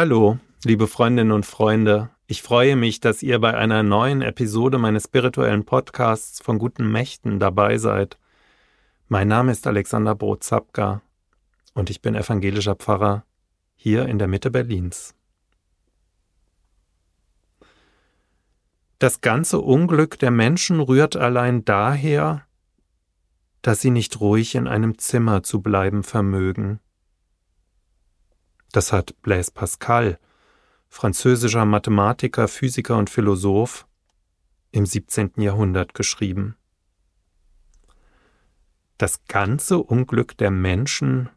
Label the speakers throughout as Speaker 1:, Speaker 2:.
Speaker 1: Hallo, liebe Freundinnen und Freunde. Ich freue mich, dass ihr bei einer neuen Episode meines spirituellen Podcasts von guten Mächten dabei seid. Mein Name ist Alexander Brot-Zapka und ich bin evangelischer Pfarrer hier in der Mitte Berlins. Das ganze Unglück der Menschen rührt allein daher, dass sie nicht ruhig in einem Zimmer zu bleiben vermögen. Das hat Blaise Pascal, französischer Mathematiker, Physiker und Philosoph, im 17. Jahrhundert geschrieben. Das ganze Unglück der Menschen,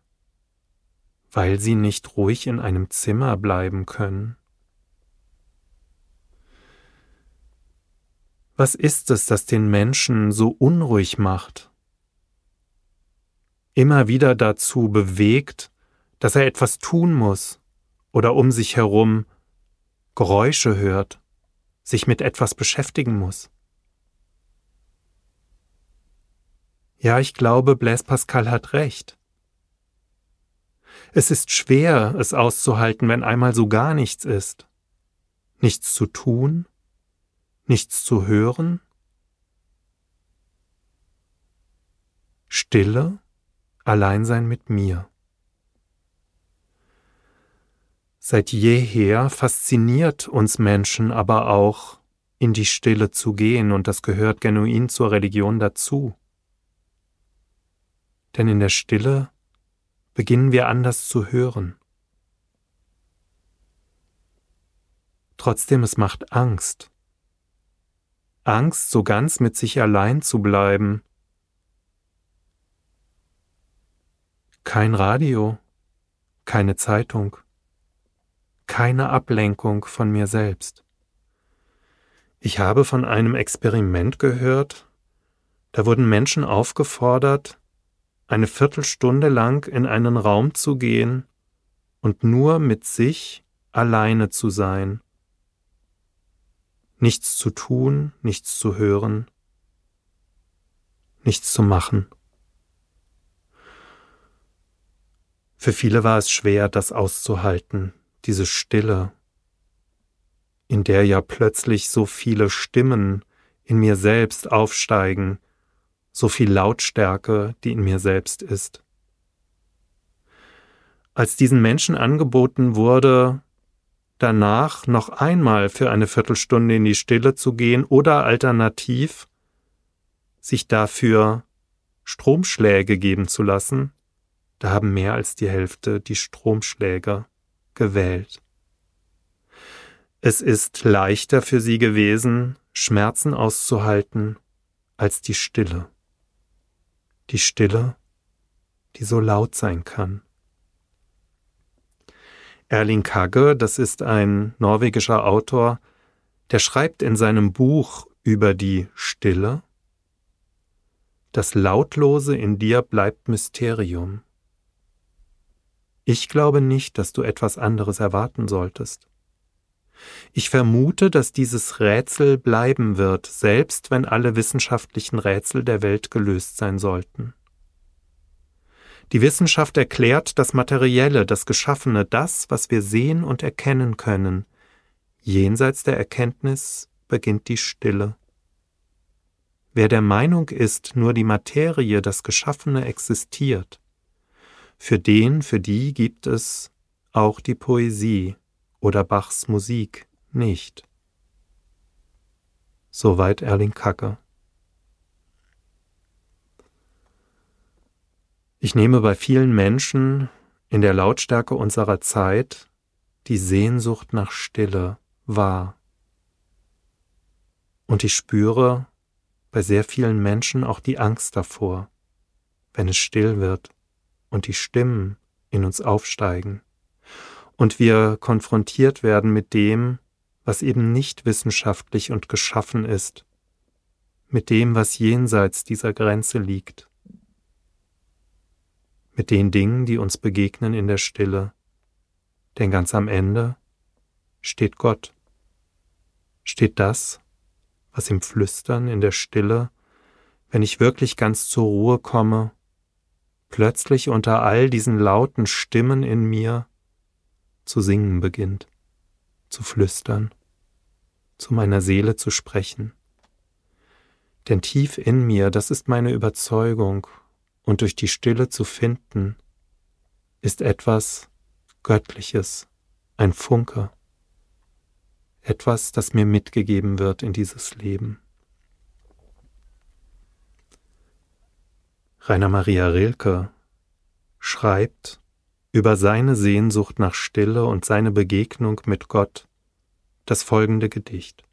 Speaker 1: weil sie nicht ruhig in einem Zimmer bleiben können. Was ist es, das den Menschen so unruhig macht? Immer wieder dazu bewegt, dass er etwas tun muss oder um sich herum Geräusche hört, sich mit etwas beschäftigen muss. Ja, ich glaube, Blaise Pascal hat recht. Es ist schwer, es auszuhalten, wenn einmal so gar nichts ist. Nichts zu tun, nichts zu hören, Stille, Alleinsein mit mir. Seit jeher fasziniert uns Menschen aber auch, in die Stille zu gehen, und das gehört genuin zur Religion dazu. Denn in der Stille beginnen wir anders zu hören. Trotzdem es macht Angst. Angst, so ganz mit sich allein zu bleiben. Kein Radio, keine Zeitung keine Ablenkung von mir selbst. Ich habe von einem Experiment gehört, da wurden Menschen aufgefordert, eine Viertelstunde lang in einen Raum zu gehen und nur mit sich alleine zu sein. Nichts zu tun, nichts zu hören, nichts zu machen. Für viele war es schwer, das auszuhalten, diese Stille, in der ja plötzlich so viele Stimmen in mir selbst aufsteigen, so viel Lautstärke, die in mir selbst ist. Als diesen Menschen angeboten wurde, danach noch einmal für eine Viertelstunde in die Stille zu gehen oder alternativ sich dafür Stromschläge geben zu lassen, da haben mehr als die Hälfte die Stromschläge gewählt. Es ist leichter für sie gewesen, Schmerzen auszuhalten, als die Stille. Die Stille, die so laut sein kann. Erling Kagge, das ist ein norwegischer Autor, der schreibt in seinem Buch über die Stille, das Lautlose in dir bleibt Mysterium. Ich glaube nicht, dass du etwas anderes erwarten solltest. Ich vermute, dass dieses Rätsel bleiben wird, selbst wenn alle wissenschaftlichen Rätsel der Welt gelöst sein sollten. Die Wissenschaft erklärt das Materielle, das Geschaffene, das, was wir sehen und erkennen können. Jenseits der Erkenntnis beginnt die Stille. Wer der Meinung ist, nur die Materie, das Geschaffene existiert, für den, für die gibt es auch die Poesie oder Bachs Musik nicht. Soweit Erling Kacke. Ich nehme bei vielen Menschen in der Lautstärke unserer Zeit die Sehnsucht nach Stille wahr. Und ich spüre bei sehr vielen Menschen auch die Angst davor, wenn es still wird und die Stimmen in uns aufsteigen. Und wir konfrontiert werden mit dem, was eben nicht wissenschaftlich und geschaffen ist, mit dem, was jenseits dieser Grenze liegt, mit den Dingen, die uns begegnen in der Stille, denn ganz am Ende steht Gott, steht das, was im Flüstern in der Stille, wenn ich wirklich ganz zur Ruhe komme, plötzlich unter all diesen lauten Stimmen in mir zu singen beginnt, zu flüstern, zu meiner Seele zu sprechen. Denn tief in mir, das ist meine Überzeugung, und durch die Stille zu finden, ist etwas Göttliches, ein Funke, etwas, das mir mitgegeben wird in dieses Leben. Rainer Maria Rilke schreibt über seine Sehnsucht nach Stille und seine Begegnung mit Gott das folgende Gedicht.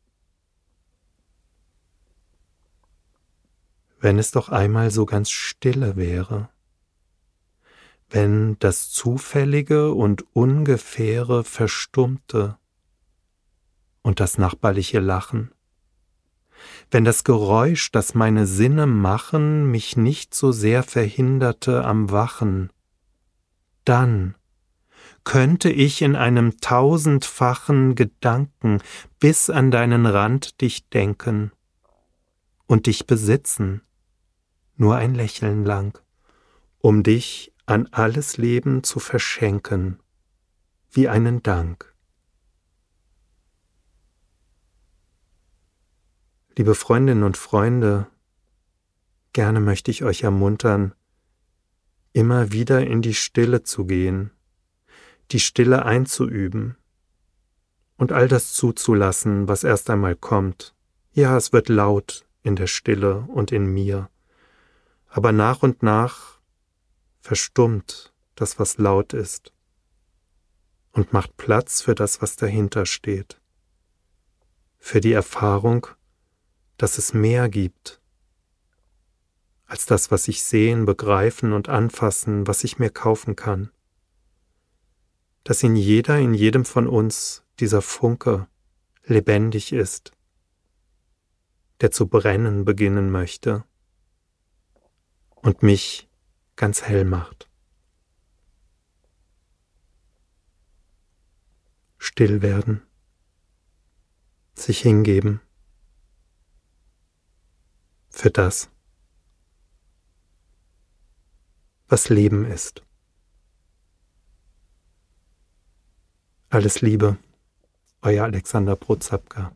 Speaker 1: Wenn es doch einmal so ganz stille wäre, wenn das Zufällige und Ungefähre verstummte und das nachbarliche Lachen, wenn das Geräusch, das meine Sinne machen, mich nicht so sehr verhinderte am Wachen, dann könnte ich in einem tausendfachen Gedanken bis an deinen Rand dich denken und dich besitzen, nur ein Lächeln lang, um dich an alles Leben zu verschenken, wie einen Dank. Liebe Freundinnen und Freunde, gerne möchte ich euch ermuntern, immer wieder in die Stille zu gehen, die Stille einzuüben und all das zuzulassen, was erst einmal kommt. Ja, es wird laut in der Stille und in mir, aber nach und nach verstummt das, was laut ist, und macht Platz für das, was dahinter steht, für die Erfahrung, dass es mehr gibt als das, was ich sehen, begreifen und anfassen, was ich mir kaufen kann. Dass in jeder, in jedem von uns dieser Funke lebendig ist, der zu brennen beginnen möchte und mich ganz hell macht. Still werden, sich hingeben für das, was Leben ist. Alles Liebe, euer Alexander Prozapka.